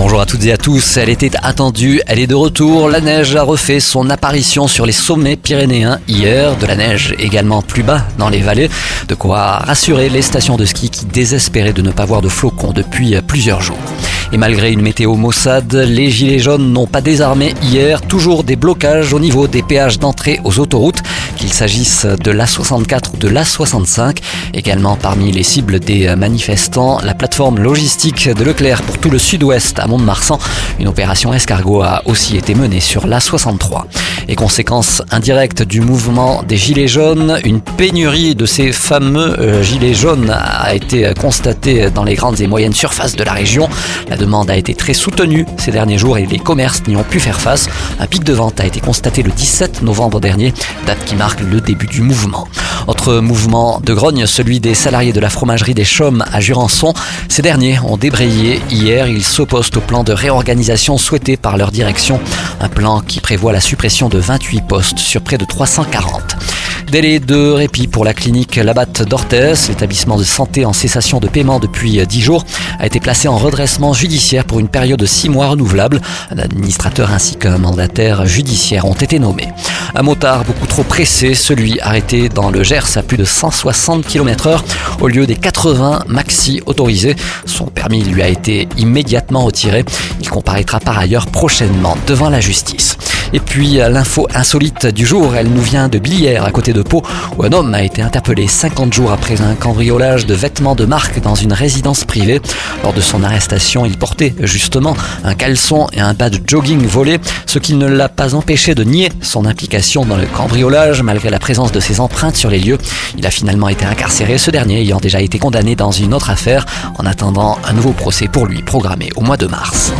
Bonjour à toutes et à tous, elle était attendue, elle est de retour. La neige a refait son apparition sur les sommets pyrénéens hier, de la neige également plus bas dans les vallées, de quoi rassurer les stations de ski qui désespéraient de ne pas voir de flocons depuis plusieurs jours. Et malgré une météo maussade, les gilets jaunes n'ont pas désarmé hier. Toujours des blocages au niveau des péages d'entrée aux autoroutes, qu'il s'agisse de l'A64 ou de l'A65. Également parmi les cibles des manifestants, la plateforme logistique de Leclerc pour tout le sud-ouest à Mont-de-Marsan. Une opération escargot a aussi été menée sur l'A63. Et conséquence indirecte du mouvement des gilets jaunes, une pénurie de ces fameux euh, gilets jaunes a été constatée dans les grandes et moyennes surfaces de la région. La demande a été très soutenue ces derniers jours et les commerces n'y ont pu faire face. Un pic de vente a été constaté le 17 novembre dernier, date qui marque le début du mouvement. Autre mouvement de grogne, celui des salariés de la fromagerie des Chaumes à Jurançon. Ces derniers ont débrayé hier. Ils s'opposent au plan de réorganisation souhaité par leur direction. Un plan qui prévoit la suppression de 28 postes sur près de 340. Délai de répit pour la clinique Labatte d'Orthez. L'établissement de santé en cessation de paiement depuis 10 jours a été placé en redressement judiciaire pour une période de 6 mois renouvelable. Un administrateur ainsi qu'un mandataire judiciaire ont été nommés. Un motard beaucoup trop pressé, celui arrêté dans le Gers à plus de 160 km heure au lieu des 80 maxi autorisés. Son permis lui a été immédiatement retiré. Il comparaîtra par ailleurs prochainement devant la justice. Et puis l'info insolite du jour, elle nous vient de Billière à côté de Pau où un homme a été interpellé 50 jours après un cambriolage de vêtements de marque dans une résidence privée. Lors de son arrestation, il portait justement un caleçon et un bas de jogging volé, ce qui ne l'a pas empêché de nier son implication dans le cambriolage malgré la présence de ses empreintes sur les lieux. Il a finalement été incarcéré, ce dernier ayant déjà été condamné dans une autre affaire en attendant un nouveau procès pour lui programmé au mois de mars.